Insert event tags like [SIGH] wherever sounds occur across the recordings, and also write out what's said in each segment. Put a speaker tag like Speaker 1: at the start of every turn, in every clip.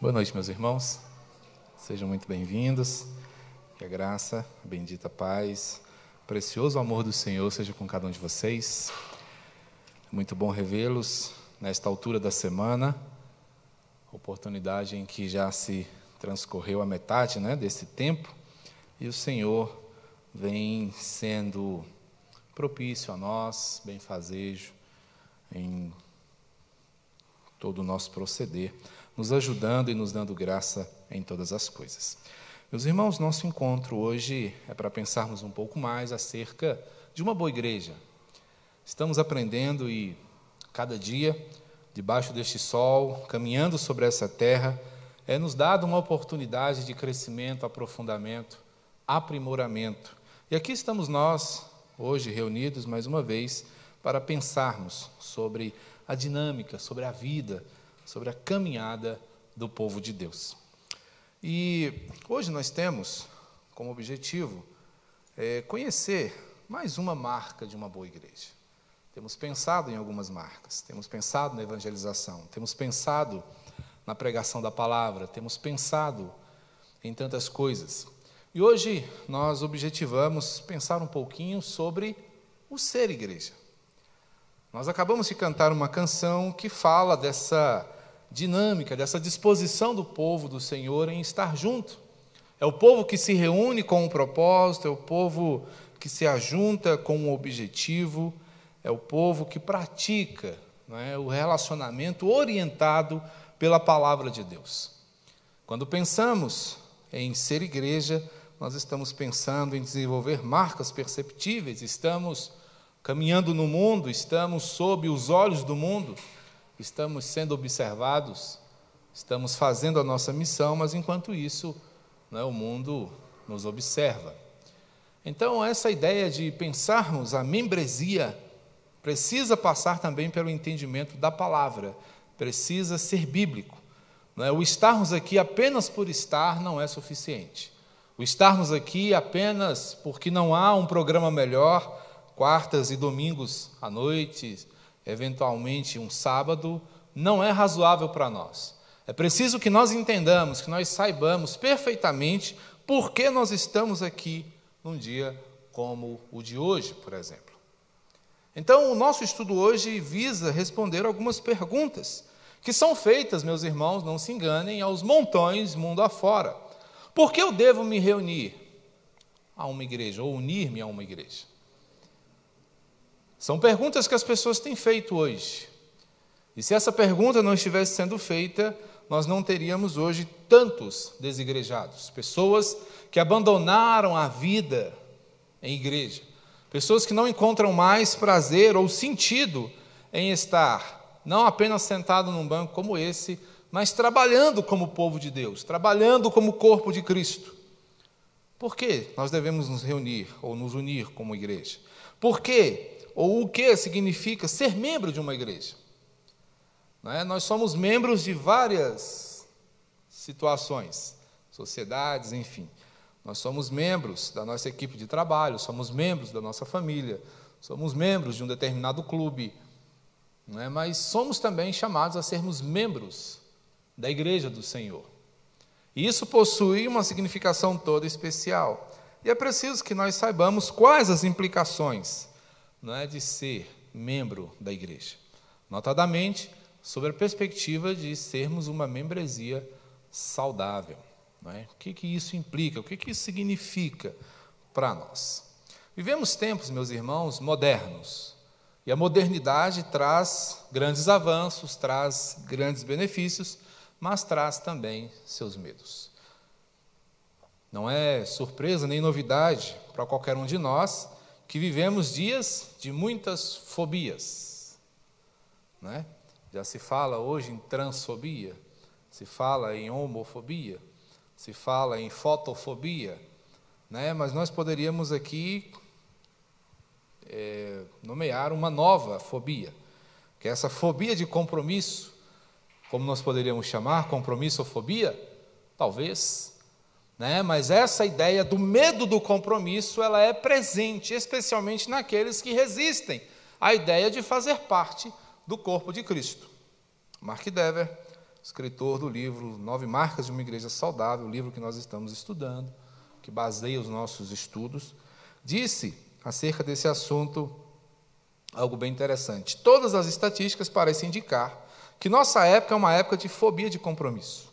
Speaker 1: Boa noite, meus irmãos. Sejam muito bem-vindos. Que a graça, a bendita paz, o precioso amor do Senhor seja com cada um de vocês. Muito bom revê-los nesta altura da semana, oportunidade em que já se transcorreu a metade né, desse tempo e o Senhor vem sendo propício a nós, benfazejo em todo o nosso proceder nos ajudando e nos dando graça em todas as coisas. Meus irmãos, nosso encontro hoje é para pensarmos um pouco mais acerca de uma boa igreja. Estamos aprendendo e cada dia, debaixo deste sol, caminhando sobre essa terra, é nos dado uma oportunidade de crescimento, aprofundamento, aprimoramento. E aqui estamos nós, hoje reunidos mais uma vez, para pensarmos sobre a dinâmica, sobre a vida, sobre a caminhada do povo de Deus. E hoje nós temos como objetivo é, conhecer mais uma marca de uma boa igreja. Temos pensado em algumas marcas, temos pensado na evangelização, temos pensado na pregação da palavra, temos pensado em tantas coisas. E hoje nós objetivamos pensar um pouquinho sobre o ser igreja. Nós acabamos de cantar uma canção que fala dessa dinâmica, dessa disposição do povo do Senhor em estar junto. É o povo que se reúne com um propósito, é o povo que se ajunta com um objetivo, é o povo que pratica é, o relacionamento orientado pela palavra de Deus. Quando pensamos em ser igreja, nós estamos pensando em desenvolver marcas perceptíveis, estamos caminhando no mundo, estamos sob os olhos do mundo estamos sendo observados, estamos fazendo a nossa missão, mas enquanto isso, né, o mundo nos observa. Então, essa ideia de pensarmos a membresia precisa passar também pelo entendimento da palavra, precisa ser bíblico. Né? O estarmos aqui apenas por estar não é suficiente. O estarmos aqui apenas porque não há um programa melhor, quartas e domingos à noite, eventualmente um sábado, não é razoável para nós. É preciso que nós entendamos, que nós saibamos perfeitamente por que nós estamos aqui num dia como o de hoje, por exemplo. Então, o nosso estudo hoje visa responder algumas perguntas que são feitas, meus irmãos, não se enganem, aos montões mundo afora. Por que eu devo me reunir a uma igreja ou unir-me a uma igreja? São perguntas que as pessoas têm feito hoje. E se essa pergunta não estivesse sendo feita, nós não teríamos hoje tantos desigrejados, pessoas que abandonaram a vida em igreja, pessoas que não encontram mais prazer ou sentido em estar não apenas sentado num banco como esse, mas trabalhando como povo de Deus, trabalhando como corpo de Cristo. Por que nós devemos nos reunir ou nos unir como igreja? Por que ou o que significa ser membro de uma igreja. É? Nós somos membros de várias situações, sociedades, enfim. Nós somos membros da nossa equipe de trabalho, somos membros da nossa família, somos membros de um determinado clube, é? mas somos também chamados a sermos membros da igreja do Senhor. E isso possui uma significação toda especial. E é preciso que nós saibamos quais as implicações não é de ser membro da igreja. Notadamente, sobre a perspectiva de sermos uma membresia saudável. É? O que, que isso implica? O que, que isso significa para nós? Vivemos tempos, meus irmãos, modernos. E a modernidade traz grandes avanços, traz grandes benefícios, mas traz também seus medos. Não é surpresa nem novidade para qualquer um de nós que vivemos dias de muitas fobias. Né? Já se fala hoje em transfobia, se fala em homofobia, se fala em fotofobia, né? mas nós poderíamos aqui é, nomear uma nova fobia, que é essa fobia de compromisso, como nós poderíamos chamar, compromissofobia? Talvez né? Mas essa ideia do medo do compromisso, ela é presente, especialmente naqueles que resistem à ideia de fazer parte do corpo de Cristo. Mark Dever, escritor do livro Nove Marcas de uma Igreja Saudável, o livro que nós estamos estudando, que baseia os nossos estudos, disse acerca desse assunto algo bem interessante. Todas as estatísticas parecem indicar que nossa época é uma época de fobia de compromisso.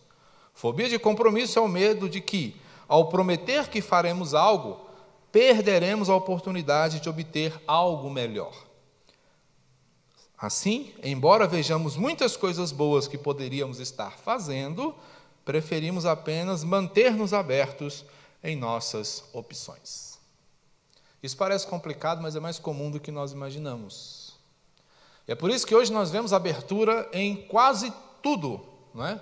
Speaker 1: Fobia de compromisso é o medo de que, ao prometer que faremos algo, perderemos a oportunidade de obter algo melhor. Assim, embora vejamos muitas coisas boas que poderíamos estar fazendo, preferimos apenas manter-nos abertos em nossas opções. Isso parece complicado, mas é mais comum do que nós imaginamos. E é por isso que hoje nós vemos abertura em quase tudo, não é?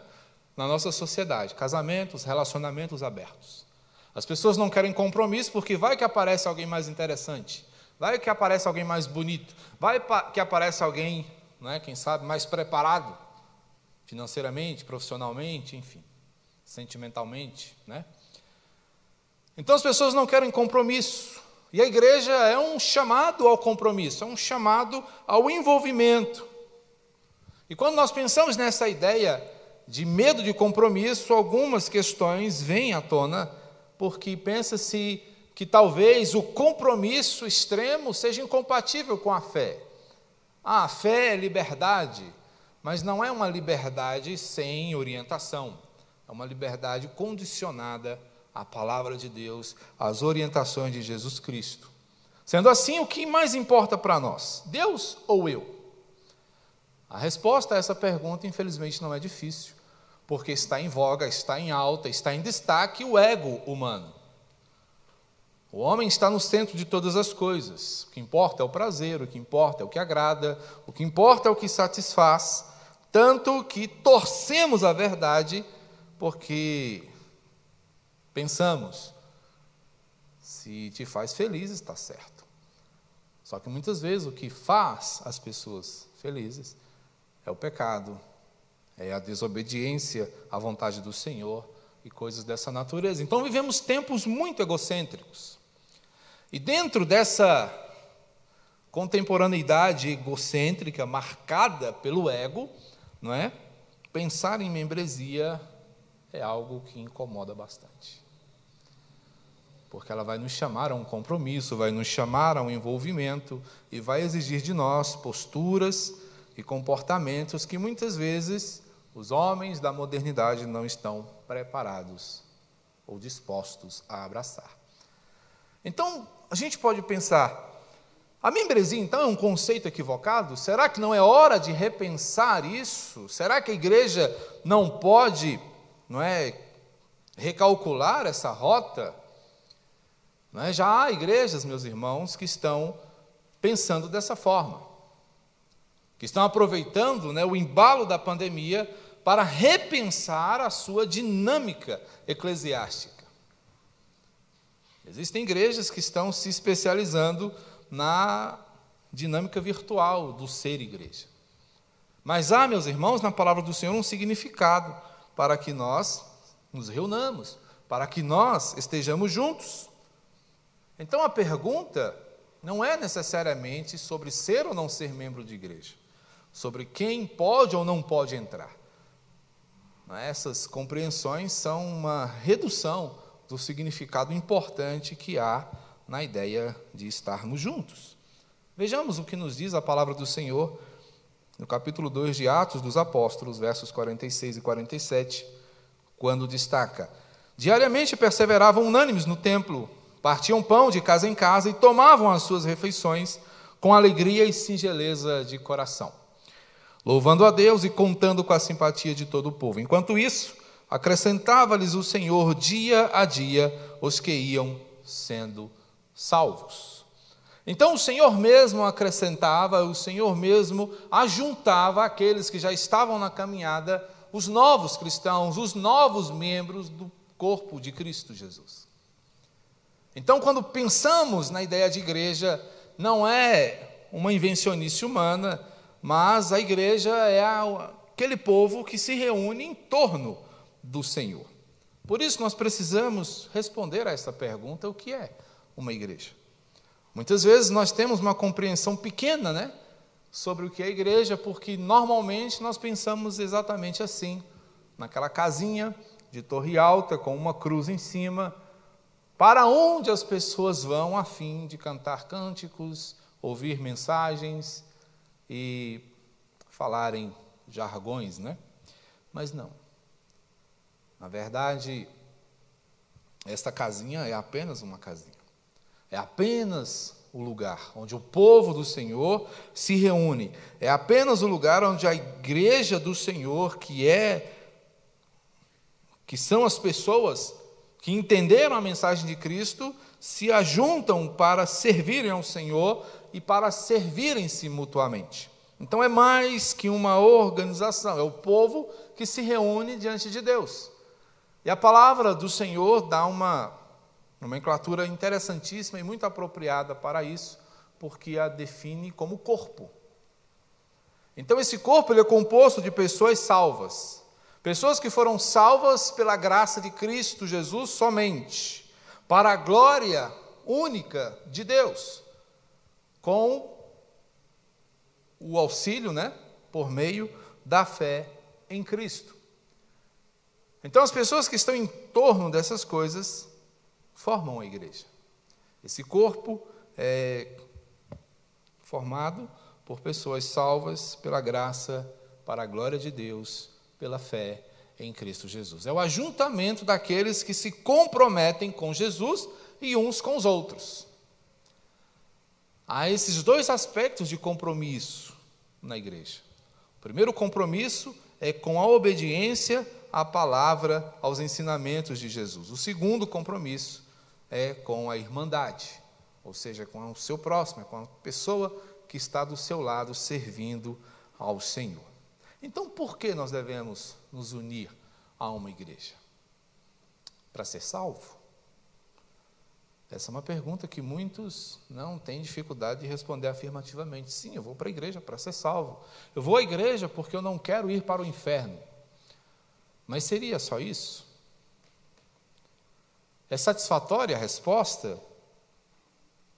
Speaker 1: Na nossa sociedade, casamentos, relacionamentos abertos. As pessoas não querem compromisso porque vai que aparece alguém mais interessante, vai que aparece alguém mais bonito, vai que aparece alguém, não é, quem sabe, mais preparado financeiramente, profissionalmente, enfim, sentimentalmente, né? Então as pessoas não querem compromisso. E a igreja é um chamado ao compromisso, é um chamado ao envolvimento. E quando nós pensamos nessa ideia de medo de compromisso, algumas questões vêm à tona, porque pensa-se que talvez o compromisso extremo seja incompatível com a fé. Ah, a fé é liberdade, mas não é uma liberdade sem orientação, é uma liberdade condicionada a palavra de Deus, as orientações de Jesus Cristo. Sendo assim, o que mais importa para nós? Deus ou eu? A resposta a essa pergunta, infelizmente, não é difícil, porque está em voga, está em alta, está em destaque o ego humano. O homem está no centro de todas as coisas. O que importa é o prazer, o que importa é o que agrada, o que importa é o que satisfaz, tanto que torcemos a verdade, porque Pensamos, se te faz feliz, está certo. Só que muitas vezes o que faz as pessoas felizes é o pecado, é a desobediência à vontade do Senhor e coisas dessa natureza. Então vivemos tempos muito egocêntricos. E dentro dessa contemporaneidade egocêntrica marcada pelo ego, não é? Pensar em membresia é algo que incomoda bastante porque ela vai nos chamar a um compromisso, vai nos chamar a um envolvimento e vai exigir de nós posturas e comportamentos que muitas vezes os homens da modernidade não estão preparados ou dispostos a abraçar. Então, a gente pode pensar, a membresia então é um conceito equivocado? Será que não é hora de repensar isso? Será que a igreja não pode, não é, recalcular essa rota? É? Já há igrejas, meus irmãos, que estão pensando dessa forma, que estão aproveitando né, o embalo da pandemia para repensar a sua dinâmica eclesiástica. Existem igrejas que estão se especializando na dinâmica virtual do ser igreja. Mas há, meus irmãos, na palavra do Senhor um significado para que nós nos reunamos, para que nós estejamos juntos. Então a pergunta não é necessariamente sobre ser ou não ser membro de igreja, sobre quem pode ou não pode entrar. Essas compreensões são uma redução do significado importante que há na ideia de estarmos juntos. Vejamos o que nos diz a palavra do Senhor no capítulo 2 de Atos dos Apóstolos, versos 46 e 47, quando destaca: Diariamente perseveravam unânimes no templo partiam pão de casa em casa e tomavam as suas refeições com alegria e singeleza de coração, louvando a Deus e contando com a simpatia de todo o povo. Enquanto isso, acrescentava-lhes o Senhor dia a dia os que iam sendo salvos. Então o Senhor mesmo acrescentava, o Senhor mesmo ajuntava aqueles que já estavam na caminhada, os novos cristãos, os novos membros do corpo de Cristo Jesus. Então, quando pensamos na ideia de igreja, não é uma invencionice humana, mas a igreja é aquele povo que se reúne em torno do Senhor. Por isso, nós precisamos responder a essa pergunta: o que é uma igreja? Muitas vezes nós temos uma compreensão pequena, né? Sobre o que é igreja, porque normalmente nós pensamos exatamente assim: naquela casinha de torre alta com uma cruz em cima, para onde as pessoas vão a fim de cantar cânticos, ouvir mensagens e falarem jargões, né? Mas não. Na verdade, esta casinha é apenas uma casinha. É apenas o lugar onde o povo do Senhor se reúne. É apenas o lugar onde a igreja do Senhor, que é que são as pessoas que entenderam a mensagem de Cristo, se ajuntam para servirem ao Senhor e para servirem-se mutuamente. Então é mais que uma organização, é o povo que se reúne diante de Deus. E a palavra do Senhor dá uma nomenclatura interessantíssima e muito apropriada para isso, porque a define como corpo. Então esse corpo ele é composto de pessoas salvas, pessoas que foram salvas pela graça de Cristo Jesus somente, para a glória única de Deus, com o auxílio, né, por meio da fé em Cristo. Então, as pessoas que estão em torno dessas coisas formam a igreja. Esse corpo é formado por pessoas salvas pela graça, para a glória de Deus, pela fé em Cristo Jesus. É o ajuntamento daqueles que se comprometem com Jesus e uns com os outros. Há esses dois aspectos de compromisso na igreja. O primeiro compromisso é com a obediência à palavra, aos ensinamentos de Jesus. O segundo compromisso é com a irmandade, ou seja, com o seu próximo, é com a pessoa que está do seu lado servindo ao Senhor. Então, por que nós devemos nos unir a uma igreja? Para ser salvo? Essa é uma pergunta que muitos não têm dificuldade de responder afirmativamente. Sim, eu vou para a igreja para ser salvo. Eu vou à igreja porque eu não quero ir para o inferno. Mas seria só isso? É satisfatória a resposta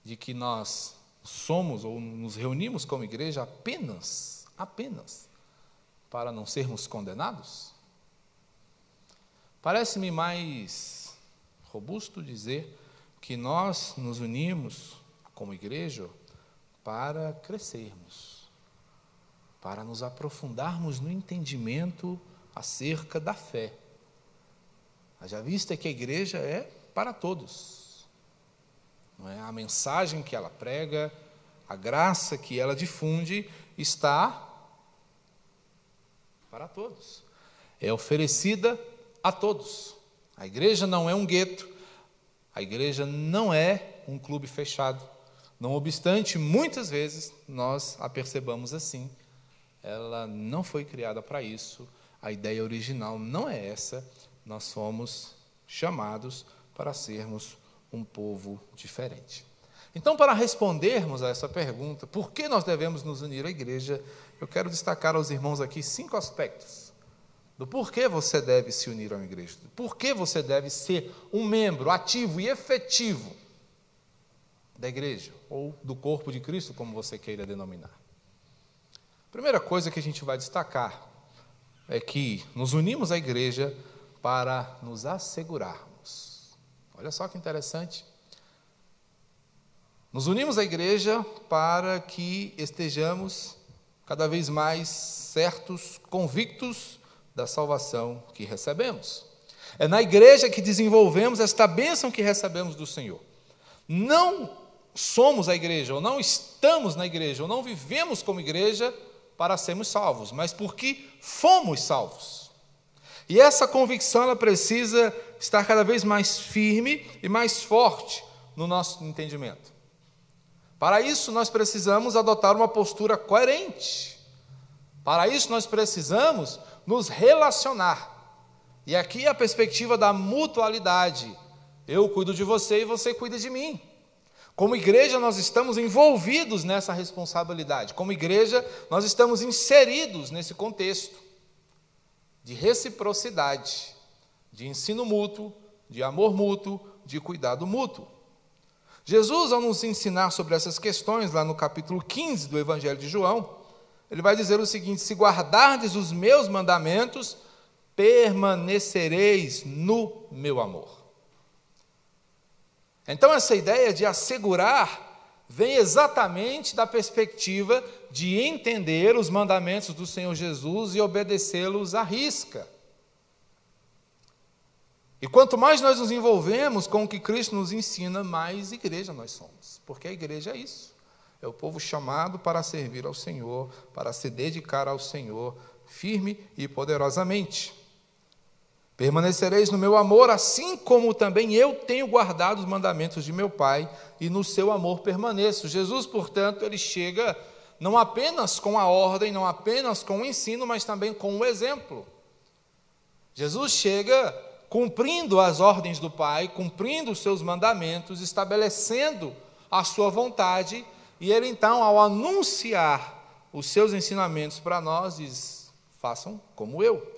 Speaker 1: de que nós somos ou nos reunimos como igreja apenas, apenas, para não sermos condenados? Parece-me mais robusto dizer que nós nos unimos como igreja para crescermos, para nos aprofundarmos no entendimento acerca da fé. Já vista que a igreja é para todos. Não é? A mensagem que ela prega, a graça que ela difunde está para todos. É oferecida a todos. A igreja não é um gueto, a igreja não é um clube fechado. Não obstante, muitas vezes nós a percebamos assim. Ela não foi criada para isso, a ideia original não é essa. Nós somos chamados para sermos um povo diferente. Então, para respondermos a essa pergunta, por que nós devemos nos unir à igreja, eu quero destacar aos irmãos aqui cinco aspectos do porquê você deve se unir a uma igreja, do porquê você deve ser um membro ativo e efetivo da igreja, ou do corpo de Cristo, como você queira denominar. Primeira coisa que a gente vai destacar é que nos unimos à igreja para nos assegurarmos. Olha só que interessante. Nos unimos à igreja para que estejamos cada vez mais certos, convictos da salvação que recebemos. É na igreja que desenvolvemos esta bênção que recebemos do Senhor. Não somos a igreja, ou não estamos na igreja, ou não vivemos como igreja para sermos salvos, mas porque fomos salvos. E essa convicção ela precisa estar cada vez mais firme e mais forte no nosso entendimento. Para isso, nós precisamos adotar uma postura coerente. Para isso, nós precisamos nos relacionar. E aqui a perspectiva da mutualidade. Eu cuido de você e você cuida de mim. Como igreja, nós estamos envolvidos nessa responsabilidade. Como igreja, nós estamos inseridos nesse contexto de reciprocidade, de ensino mútuo, de amor mútuo, de cuidado mútuo. Jesus, ao nos ensinar sobre essas questões, lá no capítulo 15 do Evangelho de João, ele vai dizer o seguinte: Se guardardes os meus mandamentos, permanecereis no meu amor. Então, essa ideia de assegurar vem exatamente da perspectiva de entender os mandamentos do Senhor Jesus e obedecê-los à risca. E quanto mais nós nos envolvemos com o que Cristo nos ensina, mais igreja nós somos. Porque a igreja é isso. É o povo chamado para servir ao Senhor, para se dedicar ao Senhor, firme e poderosamente. Permanecereis no meu amor, assim como também eu tenho guardado os mandamentos de meu Pai, e no seu amor permaneço. Jesus, portanto, ele chega não apenas com a ordem, não apenas com o ensino, mas também com o exemplo. Jesus chega cumprindo as ordens do Pai, cumprindo os seus mandamentos, estabelecendo a sua vontade, e ele então, ao anunciar os seus ensinamentos para nós, diz: façam como eu.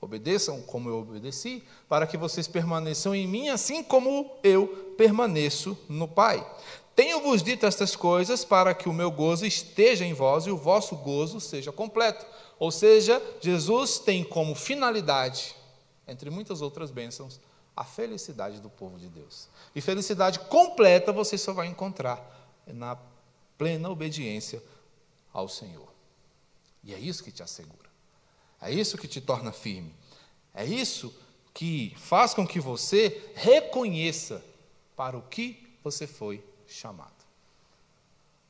Speaker 1: Obedeçam como eu obedeci, para que vocês permaneçam em mim, assim como eu permaneço no Pai. Tenho-vos dito estas coisas para que o meu gozo esteja em vós e o vosso gozo seja completo. Ou seja, Jesus tem como finalidade, entre muitas outras bênçãos, a felicidade do povo de Deus. E felicidade completa você só vai encontrar na plena obediência ao Senhor. E é isso que te assegura. É isso que te torna firme. É isso que faz com que você reconheça para o que você foi chamado.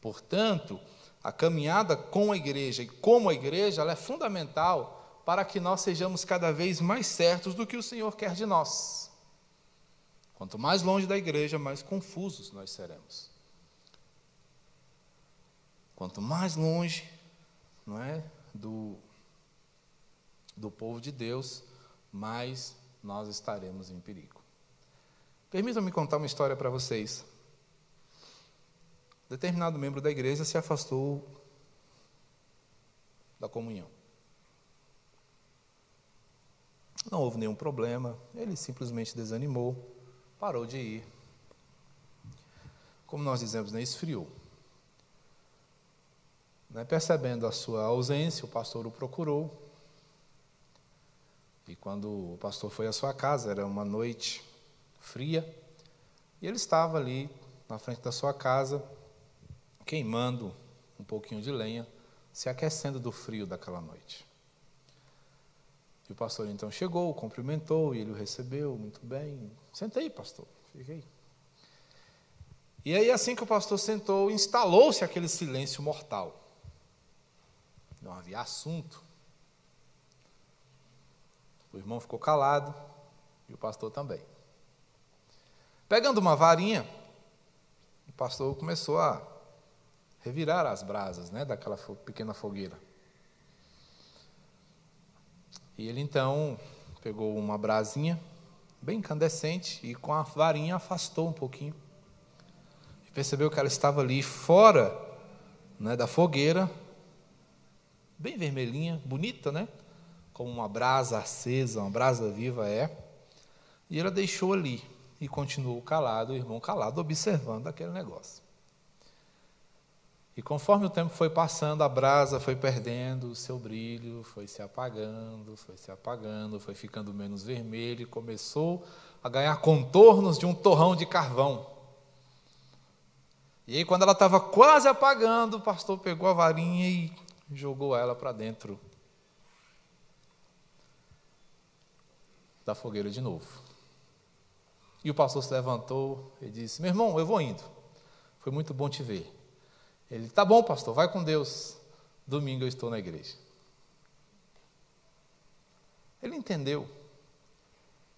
Speaker 1: Portanto, a caminhada com a igreja e como a igreja, ela é fundamental para que nós sejamos cada vez mais certos do que o Senhor quer de nós. Quanto mais longe da igreja, mais confusos nós seremos. Quanto mais longe, não é, do do povo de Deus, mais nós estaremos em perigo. Permitam-me contar uma história para vocês. Determinado membro da igreja se afastou da comunhão. Não houve nenhum problema, ele simplesmente desanimou, parou de ir. Como nós dizemos, né, esfriou. Né, percebendo a sua ausência, o pastor o procurou e quando o pastor foi à sua casa, era uma noite fria, e ele estava ali na frente da sua casa, queimando um pouquinho de lenha, se aquecendo do frio daquela noite. E o pastor então chegou, cumprimentou, e ele o recebeu muito bem. Sentei, pastor, fiquei. E aí, assim que o pastor sentou, instalou-se aquele silêncio mortal. Não havia assunto. O irmão ficou calado e o pastor também. Pegando uma varinha, o pastor começou a revirar as brasas né, daquela pequena fogueira. E ele então pegou uma brasinha bem incandescente e com a varinha afastou um pouquinho. E percebeu que ela estava ali fora né, da fogueira, bem vermelhinha, bonita, né? como uma brasa acesa, uma brasa viva é. E ela deixou ali e continuou calado, o irmão calado, observando aquele negócio. E conforme o tempo foi passando, a brasa foi perdendo o seu brilho, foi se apagando, foi se apagando, foi ficando menos vermelho e começou a ganhar contornos de um torrão de carvão. E aí, quando ela estava quase apagando, o pastor pegou a varinha e jogou ela para dentro da fogueira de novo. E o pastor se levantou e disse: Meu irmão, eu vou indo. Foi muito bom te ver. Ele: Tá bom, pastor, vai com Deus. Domingo eu estou na igreja. Ele entendeu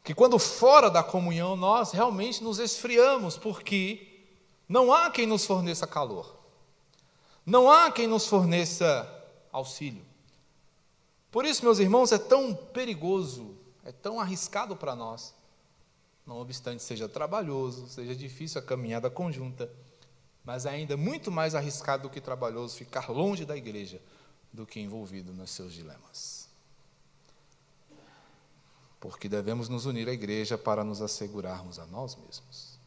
Speaker 1: que quando fora da comunhão nós realmente nos esfriamos, porque não há quem nos forneça calor, não há quem nos forneça auxílio. Por isso, meus irmãos, é tão perigoso é tão arriscado para nós. Não obstante seja trabalhoso, seja difícil a caminhada conjunta, mas é ainda muito mais arriscado do que trabalhoso ficar longe da igreja do que envolvido nos seus dilemas. Porque devemos nos unir à igreja para nos assegurarmos a nós mesmos.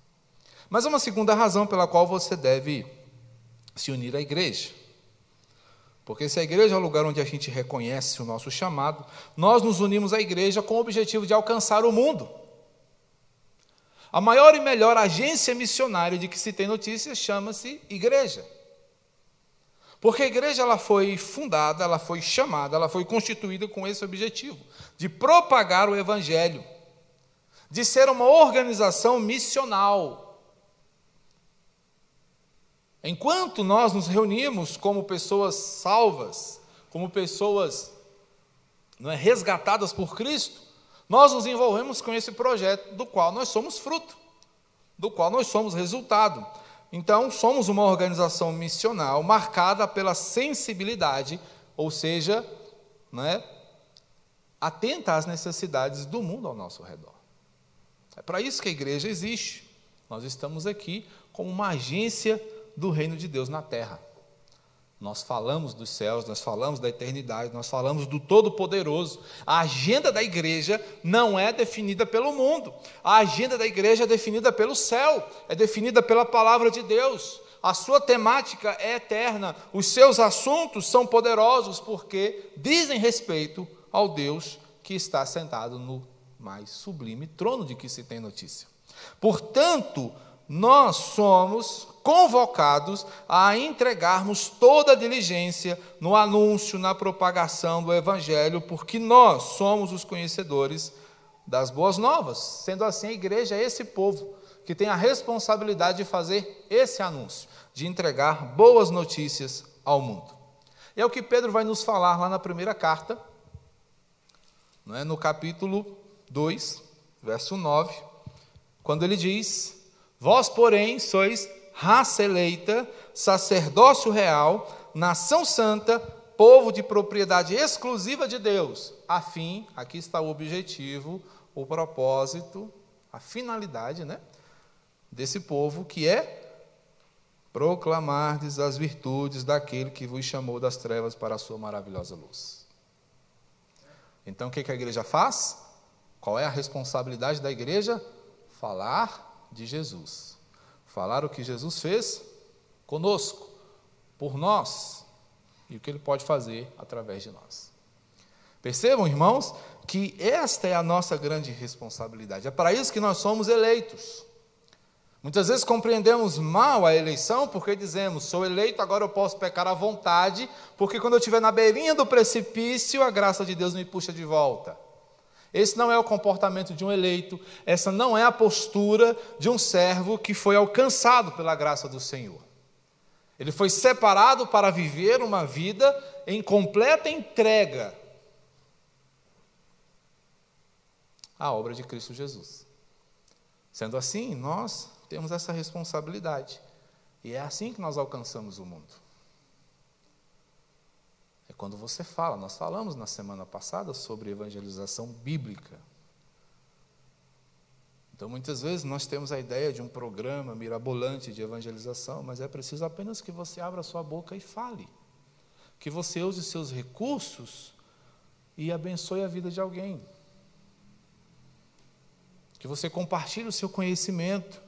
Speaker 1: Mas uma segunda razão pela qual você deve se unir à igreja. Porque se a igreja é o lugar onde a gente reconhece o nosso chamado, nós nos unimos à igreja com o objetivo de alcançar o mundo. A maior e melhor agência missionária de que se tem notícias chama-se igreja. Porque a igreja ela foi fundada, ela foi chamada, ela foi constituída com esse objetivo, de propagar o evangelho, de ser uma organização missional, Enquanto nós nos reunimos como pessoas salvas, como pessoas não é, resgatadas por Cristo, nós nos envolvemos com esse projeto do qual nós somos fruto, do qual nós somos resultado. Então, somos uma organização missional marcada pela sensibilidade, ou seja, é, atenta às necessidades do mundo ao nosso redor. É para isso que a igreja existe. Nós estamos aqui como uma agência do reino de Deus na terra. Nós falamos dos céus, nós falamos da eternidade, nós falamos do Todo-Poderoso. A agenda da igreja não é definida pelo mundo. A agenda da igreja é definida pelo céu, é definida pela palavra de Deus. A sua temática é eterna, os seus assuntos são poderosos porque dizem respeito ao Deus que está sentado no mais sublime trono de que se tem notícia. Portanto, nós somos convocados a entregarmos toda a diligência no anúncio, na propagação do Evangelho, porque nós somos os conhecedores das boas novas. Sendo assim, a igreja é esse povo que tem a responsabilidade de fazer esse anúncio, de entregar boas notícias ao mundo. É o que Pedro vai nos falar lá na primeira carta, é? no capítulo 2, verso 9, quando ele diz: Vós, porém, sois raça eleita, sacerdócio real, nação santa, povo de propriedade exclusiva de Deus, a fim, aqui está o objetivo, o propósito, a finalidade, né, desse povo que é proclamardes as virtudes daquele que vos chamou das trevas para a sua maravilhosa luz. Então, o que a igreja faz? Qual é a responsabilidade da igreja? Falar de Jesus falar o que Jesus fez conosco, por nós, e o que Ele pode fazer através de nós. Percebam, irmãos, que esta é a nossa grande responsabilidade. É para isso que nós somos eleitos. Muitas vezes compreendemos mal a eleição porque dizemos: sou eleito, agora eu posso pecar à vontade, porque quando eu estiver na beirinha do precipício, a graça de Deus me puxa de volta. Esse não é o comportamento de um eleito, essa não é a postura de um servo que foi alcançado pela graça do Senhor. Ele foi separado para viver uma vida em completa entrega à obra de Cristo Jesus. Sendo assim, nós temos essa responsabilidade. E é assim que nós alcançamos o mundo quando você fala. Nós falamos na semana passada sobre evangelização bíblica. Então, muitas vezes nós temos a ideia de um programa mirabolante de evangelização, mas é preciso apenas que você abra sua boca e fale. Que você use seus recursos e abençoe a vida de alguém. Que você compartilhe o seu conhecimento,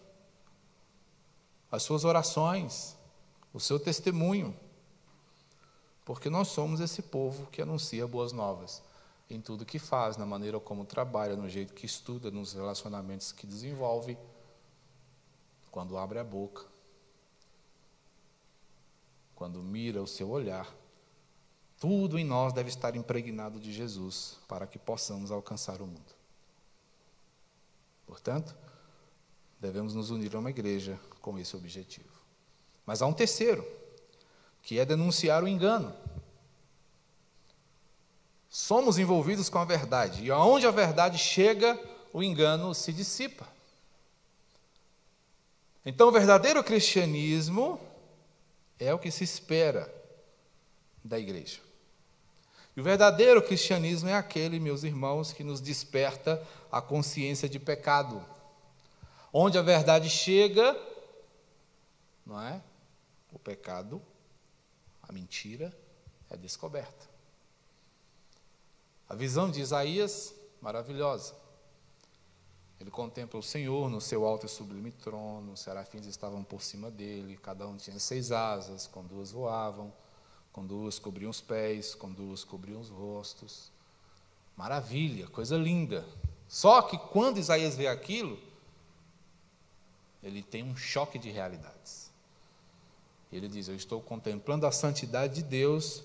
Speaker 1: as suas orações, o seu testemunho. Porque nós somos esse povo que anuncia boas novas em tudo que faz, na maneira como trabalha, no jeito que estuda, nos relacionamentos que desenvolve, quando abre a boca, quando mira o seu olhar. Tudo em nós deve estar impregnado de Jesus para que possamos alcançar o mundo. Portanto, devemos nos unir a uma igreja com esse objetivo. Mas há um terceiro que é denunciar o engano. Somos envolvidos com a verdade, e aonde a verdade chega, o engano se dissipa. Então, o verdadeiro cristianismo é o que se espera da igreja. E o verdadeiro cristianismo é aquele, meus irmãos, que nos desperta a consciência de pecado. Onde a verdade chega, não é? O pecado a mentira é descoberta. A visão de Isaías, maravilhosa. Ele contempla o Senhor no seu alto e sublime trono, os serafins estavam por cima dele, cada um tinha seis asas, com duas voavam, com duas cobriam os pés, com duas cobriam os rostos. Maravilha, coisa linda. Só que quando Isaías vê aquilo, ele tem um choque de realidades. Ele diz: Eu estou contemplando a santidade de Deus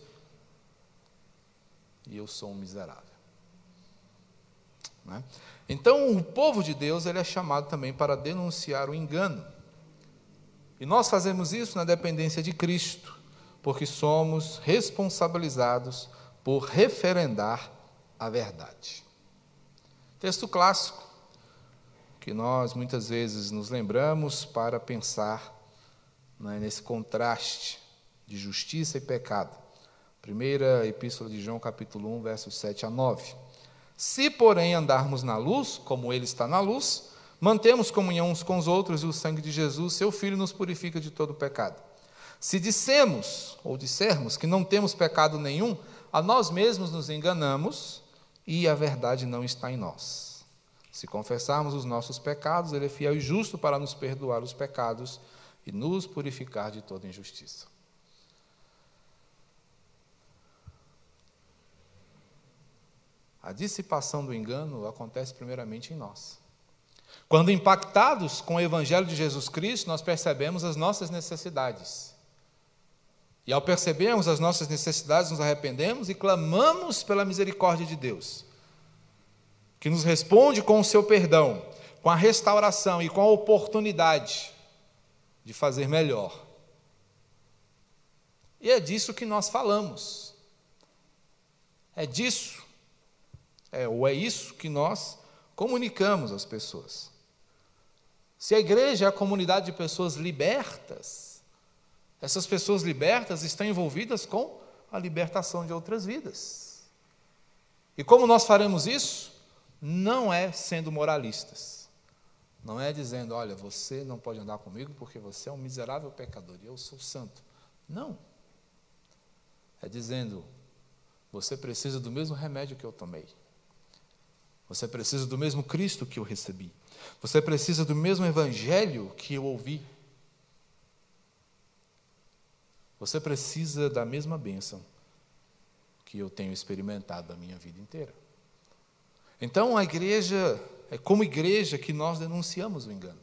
Speaker 1: e eu sou um miserável. Né? Então, o povo de Deus ele é chamado também para denunciar o engano. E nós fazemos isso na dependência de Cristo, porque somos responsabilizados por referendar a verdade. Texto clássico, que nós muitas vezes nos lembramos para pensar né, nesse contraste de justiça e pecado. Primeira Epístola de João, capítulo 1, versos 7 a 9. Se, porém, andarmos na luz, como Ele está na luz, mantemos comunhão uns com os outros e o sangue de Jesus, seu Filho, nos purifica de todo pecado. Se dissemos ou dissermos que não temos pecado nenhum, a nós mesmos nos enganamos e a verdade não está em nós. Se confessarmos os nossos pecados, Ele é fiel e justo para nos perdoar os pecados e nos purificar de toda injustiça. A dissipação do engano acontece primeiramente em nós. Quando impactados com o Evangelho de Jesus Cristo, nós percebemos as nossas necessidades. E ao percebermos as nossas necessidades, nos arrependemos e clamamos pela misericórdia de Deus, que nos responde com o seu perdão, com a restauração e com a oportunidade de fazer melhor. E é disso que nós falamos. É disso é, ou é isso que nós comunicamos às pessoas. Se a igreja é a comunidade de pessoas libertas, essas pessoas libertas estão envolvidas com a libertação de outras vidas. E como nós faremos isso? Não é sendo moralistas. Não é dizendo, olha, você não pode andar comigo porque você é um miserável pecador e eu sou santo. Não. É dizendo, você precisa do mesmo remédio que eu tomei. Você precisa do mesmo Cristo que eu recebi. Você precisa do mesmo Evangelho que eu ouvi. Você precisa da mesma bênção que eu tenho experimentado a minha vida inteira. Então, a igreja, é como igreja que nós denunciamos o engano.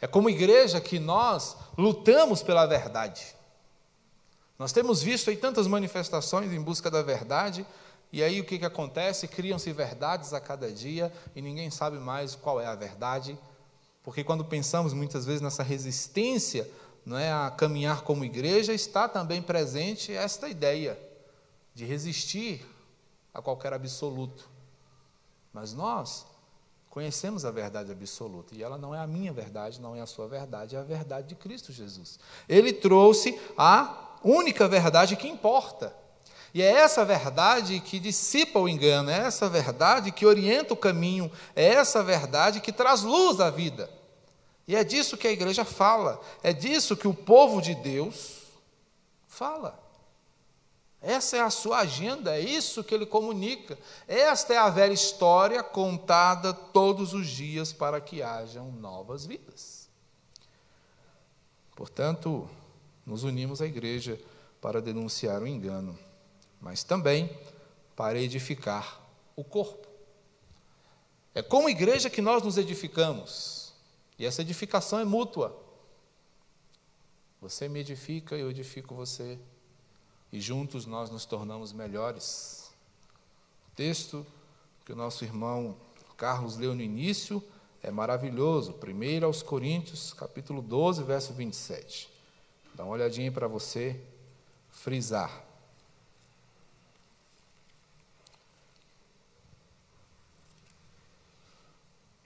Speaker 1: É como igreja que nós lutamos pela verdade. Nós temos visto aí tantas manifestações em busca da verdade, e aí o que, que acontece? Criam-se verdades a cada dia e ninguém sabe mais qual é a verdade, porque quando pensamos muitas vezes nessa resistência não é, a caminhar como igreja, está também presente esta ideia de resistir a qualquer absoluto. Mas nós conhecemos a verdade absoluta e ela não é a minha verdade, não é a sua verdade, é a verdade de Cristo Jesus. Ele trouxe a única verdade que importa. E é essa verdade que dissipa o engano, é essa verdade que orienta o caminho, é essa verdade que traz luz à vida. E é disso que a igreja fala, é disso que o povo de Deus fala. Essa é a sua agenda, é isso que ele comunica. Esta é a velha história contada todos os dias para que hajam novas vidas. Portanto, nos unimos à igreja para denunciar o engano mas também para edificar o corpo. É como igreja que nós nos edificamos, e essa edificação é mútua. Você me edifica, eu edifico você, e juntos nós nos tornamos melhores. O texto que o nosso irmão Carlos leu no início é maravilhoso. Primeiro aos Coríntios, capítulo 12, verso 27. Dá uma olhadinha para você frisar.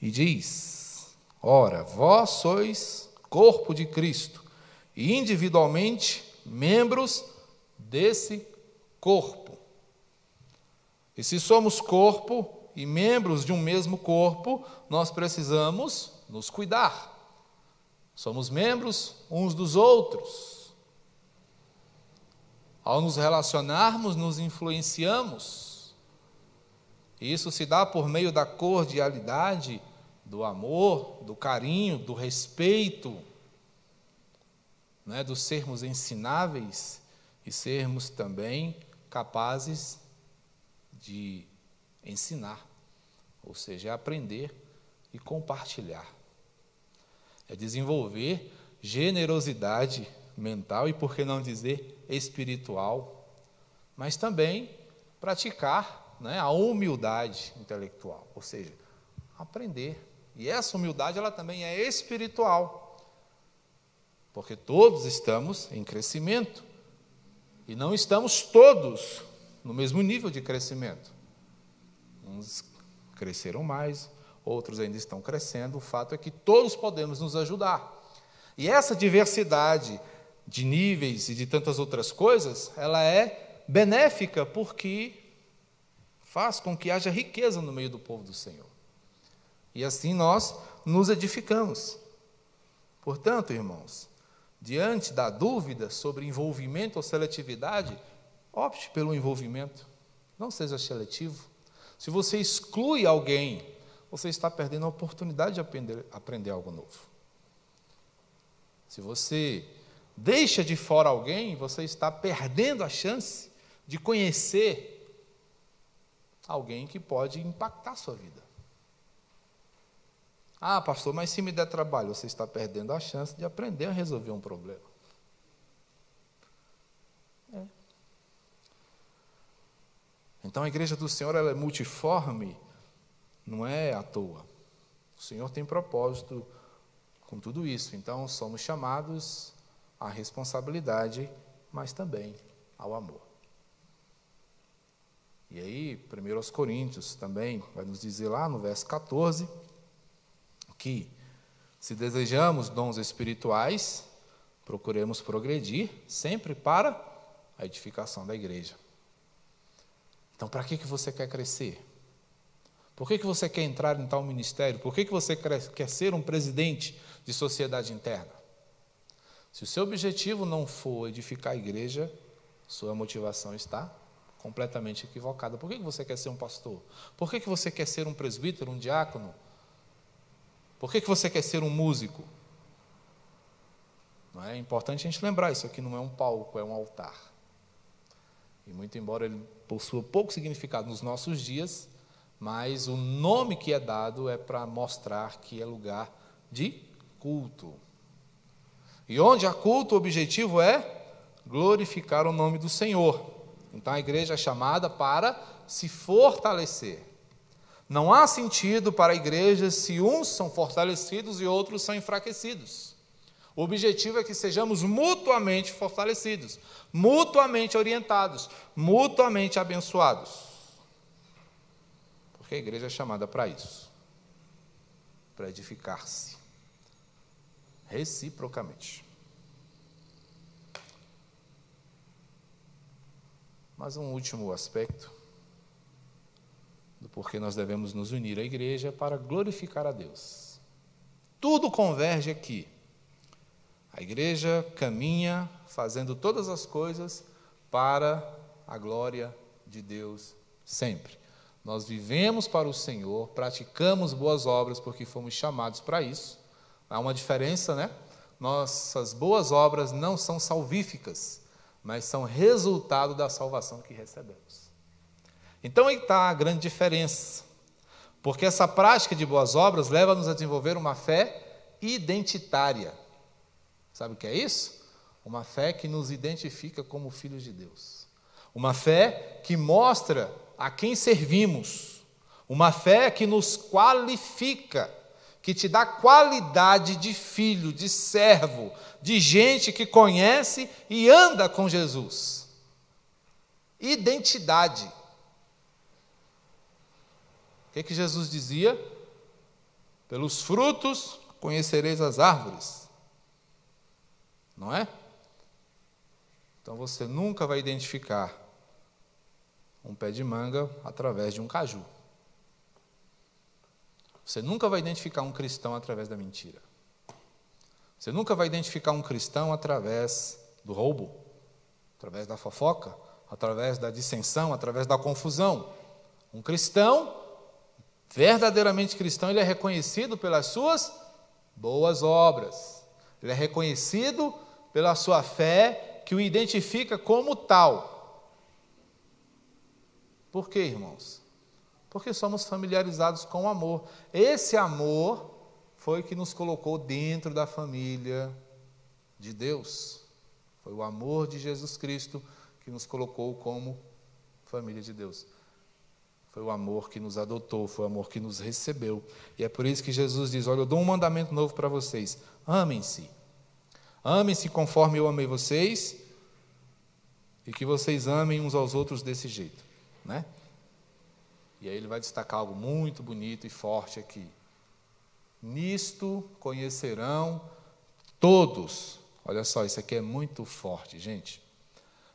Speaker 1: e diz: Ora, vós sois corpo de Cristo e individualmente membros desse corpo. E se somos corpo e membros de um mesmo corpo, nós precisamos nos cuidar. Somos membros uns dos outros. Ao nos relacionarmos, nos influenciamos. E isso se dá por meio da cordialidade do amor, do carinho, do respeito, né, dos sermos ensináveis e sermos também capazes de ensinar, ou seja, aprender e compartilhar. É desenvolver generosidade mental e, por que não dizer, espiritual, mas também praticar né, a humildade intelectual, ou seja, aprender. E essa humildade ela também é espiritual, porque todos estamos em crescimento e não estamos todos no mesmo nível de crescimento. Uns cresceram mais, outros ainda estão crescendo. O fato é que todos podemos nos ajudar. E essa diversidade de níveis e de tantas outras coisas, ela é benéfica porque faz com que haja riqueza no meio do povo do Senhor. E assim nós nos edificamos. Portanto, irmãos, diante da dúvida sobre envolvimento ou seletividade, opte pelo envolvimento. Não seja seletivo. Se você exclui alguém, você está perdendo a oportunidade de aprender, aprender algo novo. Se você deixa de fora alguém, você está perdendo a chance de conhecer alguém que pode impactar a sua vida. Ah, pastor, mas se me der trabalho, você está perdendo a chance de aprender a resolver um problema. É. Então a igreja do Senhor ela é multiforme, não é à toa. O Senhor tem propósito com tudo isso. Então somos chamados à responsabilidade, mas também ao amor. E aí, 1 Coríntios também vai nos dizer lá no verso 14 que, se desejamos dons espirituais, procuremos progredir sempre para a edificação da igreja. Então, para que, que você quer crescer? Por que, que você quer entrar em tal ministério? Por que, que você quer ser um presidente de sociedade interna? Se o seu objetivo não for edificar a igreja, sua motivação está completamente equivocada. Por que, que você quer ser um pastor? Por que, que você quer ser um presbítero, um diácono? Por que, que você quer ser um músico? Não é? é importante a gente lembrar, isso aqui não é um palco, é um altar. E muito embora ele possua pouco significado nos nossos dias, mas o nome que é dado é para mostrar que é lugar de culto. E onde há culto, o objetivo é glorificar o nome do Senhor. Então a igreja é chamada para se fortalecer. Não há sentido para a igreja se uns são fortalecidos e outros são enfraquecidos. O objetivo é que sejamos mutuamente fortalecidos, mutuamente orientados, mutuamente abençoados. Porque a igreja é chamada para isso para edificar-se reciprocamente. Mas um último aspecto do porquê nós devemos nos unir à igreja para glorificar a Deus. Tudo converge aqui. A igreja caminha fazendo todas as coisas para a glória de Deus sempre. Nós vivemos para o Senhor, praticamos boas obras porque fomos chamados para isso. Há uma diferença, né? Nossas boas obras não são salvíficas, mas são resultado da salvação que recebemos. Então aí está a grande diferença. Porque essa prática de boas obras leva-nos a desenvolver uma fé identitária. Sabe o que é isso? Uma fé que nos identifica como filhos de Deus. Uma fé que mostra a quem servimos. Uma fé que nos qualifica, que te dá qualidade de filho, de servo, de gente que conhece e anda com Jesus. Identidade. O que, que Jesus dizia? Pelos frutos conhecereis as árvores. Não é? Então você nunca vai identificar um pé de manga através de um caju. Você nunca vai identificar um cristão através da mentira. Você nunca vai identificar um cristão através do roubo, através da fofoca, através da dissensão, através da confusão. Um cristão verdadeiramente cristão, ele é reconhecido pelas suas boas obras. Ele é reconhecido pela sua fé que o identifica como tal. Por quê, irmãos? Porque somos familiarizados com o amor. Esse amor foi que nos colocou dentro da família de Deus. Foi o amor de Jesus Cristo que nos colocou como família de Deus. Foi o amor que nos adotou, foi o amor que nos recebeu. E é por isso que Jesus diz: Olha, eu dou um mandamento novo para vocês: amem-se. Amem-se conforme eu amei vocês e que vocês amem uns aos outros desse jeito, né? E aí ele vai destacar algo muito bonito e forte aqui. Nisto conhecerão todos. Olha só, isso aqui é muito forte, gente.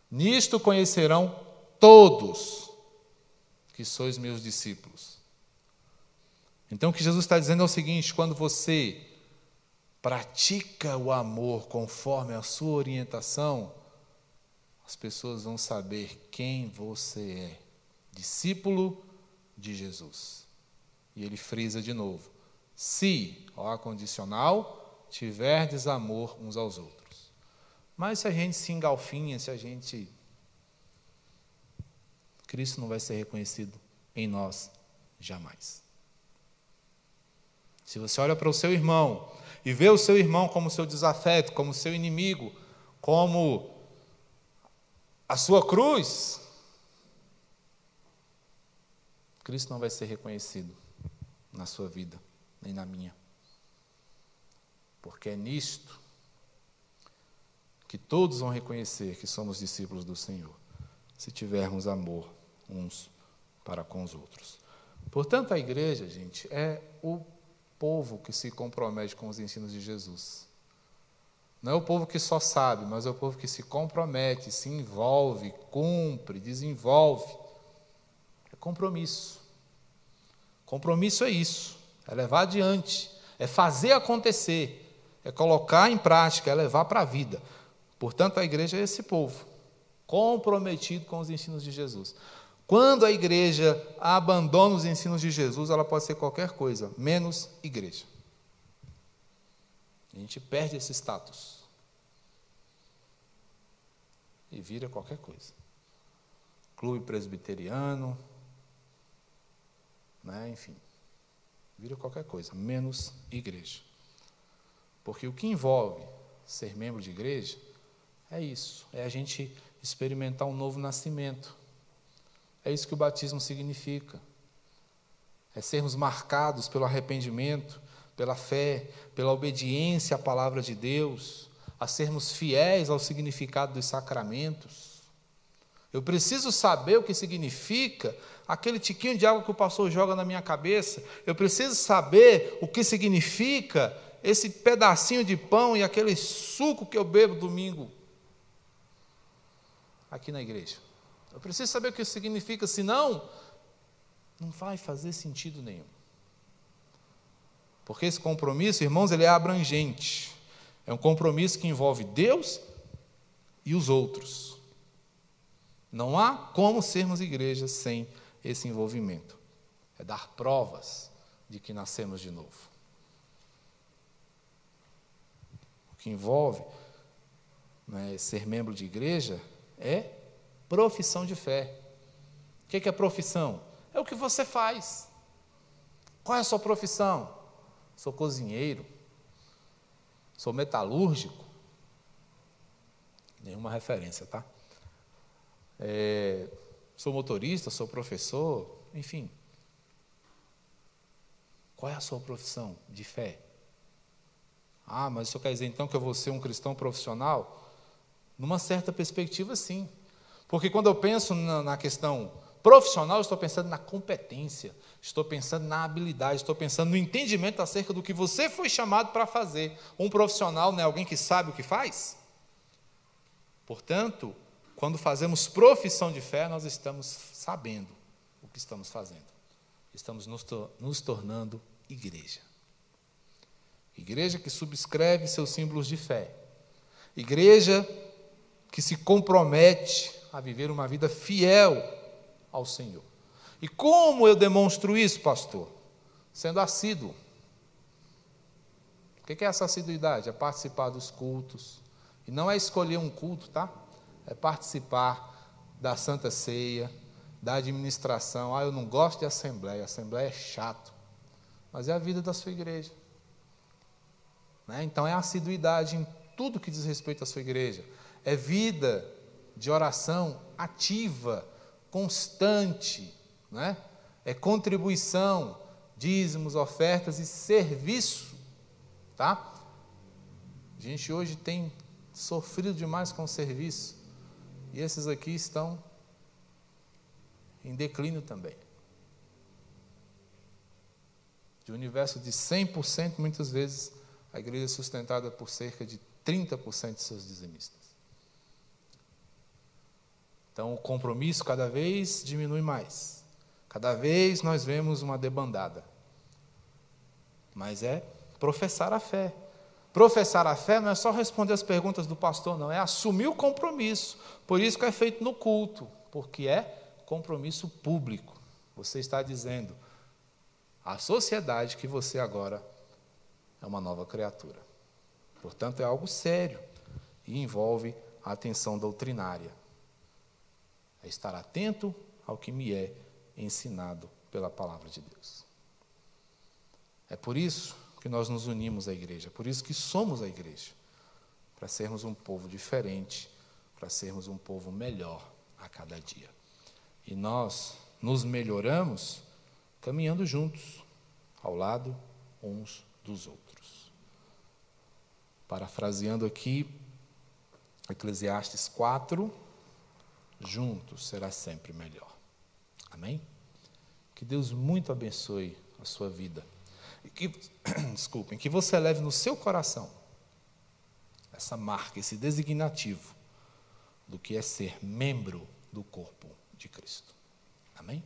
Speaker 1: Nisto conhecerão todos que sois meus discípulos. Então o que Jesus está dizendo é o seguinte: quando você pratica o amor conforme a sua orientação, as pessoas vão saber quem você é, discípulo de Jesus. E ele frisa de novo: se, ó condicional, tiverdes amor uns aos outros. Mas se a gente se engalfinha, se a gente Cristo não vai ser reconhecido em nós jamais. Se você olha para o seu irmão e vê o seu irmão como seu desafeto, como seu inimigo, como a sua cruz, Cristo não vai ser reconhecido na sua vida, nem na minha. Porque é nisto que todos vão reconhecer que somos discípulos do Senhor, se tivermos amor uns para com os outros. Portanto, a igreja, gente, é o povo que se compromete com os ensinos de Jesus. Não é o povo que só sabe, mas é o povo que se compromete, se envolve, cumpre, desenvolve. É compromisso. Compromisso é isso, é levar adiante, é fazer acontecer, é colocar em prática, é levar para a vida. Portanto, a igreja é esse povo, comprometido com os ensinos de Jesus. Quando a igreja abandona os ensinos de Jesus, ela pode ser qualquer coisa, menos igreja. A gente perde esse status. E vira qualquer coisa. Clube presbiteriano, né, enfim. Vira qualquer coisa, menos igreja. Porque o que envolve ser membro de igreja é isso, é a gente experimentar um novo nascimento é isso que o batismo significa. É sermos marcados pelo arrependimento, pela fé, pela obediência à palavra de Deus, a sermos fiéis ao significado dos sacramentos. Eu preciso saber o que significa aquele tiquinho de água que o pastor joga na minha cabeça. Eu preciso saber o que significa esse pedacinho de pão e aquele suco que eu bebo domingo aqui na igreja. Eu preciso saber o que isso significa, senão, não vai fazer sentido nenhum. Porque esse compromisso, irmãos, ele é abrangente. É um compromisso que envolve Deus e os outros. Não há como sermos igreja sem esse envolvimento. É dar provas de que nascemos de novo. O que envolve né, ser membro de igreja é Profissão de fé. O que é profissão? É o que você faz. Qual é a sua profissão? Sou cozinheiro. Sou metalúrgico. Nenhuma referência, tá? É, sou motorista, sou professor, enfim. Qual é a sua profissão de fé? Ah, mas isso quer dizer então que eu vou ser um cristão profissional? Numa certa perspectiva, sim. Porque quando eu penso na, questão profissional, estou pensando na competência, estou pensando na habilidade, estou pensando no entendimento acerca do que você foi chamado para fazer. Um profissional não é alguém que sabe o que faz? Portanto, quando fazemos profissão de fé, nós estamos sabendo o que estamos fazendo. Estamos nos, nos tornando igreja. Igreja que subscreve seus símbolos de fé. Igreja que se compromete a viver uma vida fiel ao Senhor. E como eu demonstro isso, pastor? Sendo assíduo. O que é essa assiduidade? É participar dos cultos. E não é escolher um culto, tá? é participar da Santa Ceia, da administração. Ah, eu não gosto de assembleia, assembleia é chato. Mas é a vida da sua igreja. Né? Então é assiduidade em tudo que diz respeito à sua igreja. É vida de oração ativa, constante, né? é contribuição, dízimos, ofertas e serviço. Tá? A gente hoje tem sofrido demais com o serviço. E esses aqui estão em declínio também. De um universo de 100%, muitas vezes, a igreja é sustentada por cerca de 30% de seus dizimistas. Então, o compromisso cada vez diminui mais. Cada vez nós vemos uma debandada. Mas é professar a fé. Professar a fé não é só responder as perguntas do pastor, não, é assumir o compromisso. Por isso que é feito no culto, porque é compromisso público. Você está dizendo à sociedade que você agora é uma nova criatura. Portanto, é algo sério e envolve a atenção doutrinária. É estar atento ao que me é ensinado pela palavra de Deus. É por isso que nós nos unimos à igreja, é por isso que somos a igreja, para sermos um povo diferente, para sermos um povo melhor a cada dia. E nós nos melhoramos caminhando juntos, ao lado uns dos outros. Parafraseando aqui Eclesiastes 4, juntos será sempre melhor. Amém? Que Deus muito abençoe a sua vida. E que, [CLEARS THROAT] desculpem, que você leve no seu coração essa marca, esse designativo do que é ser membro do corpo de Cristo. Amém?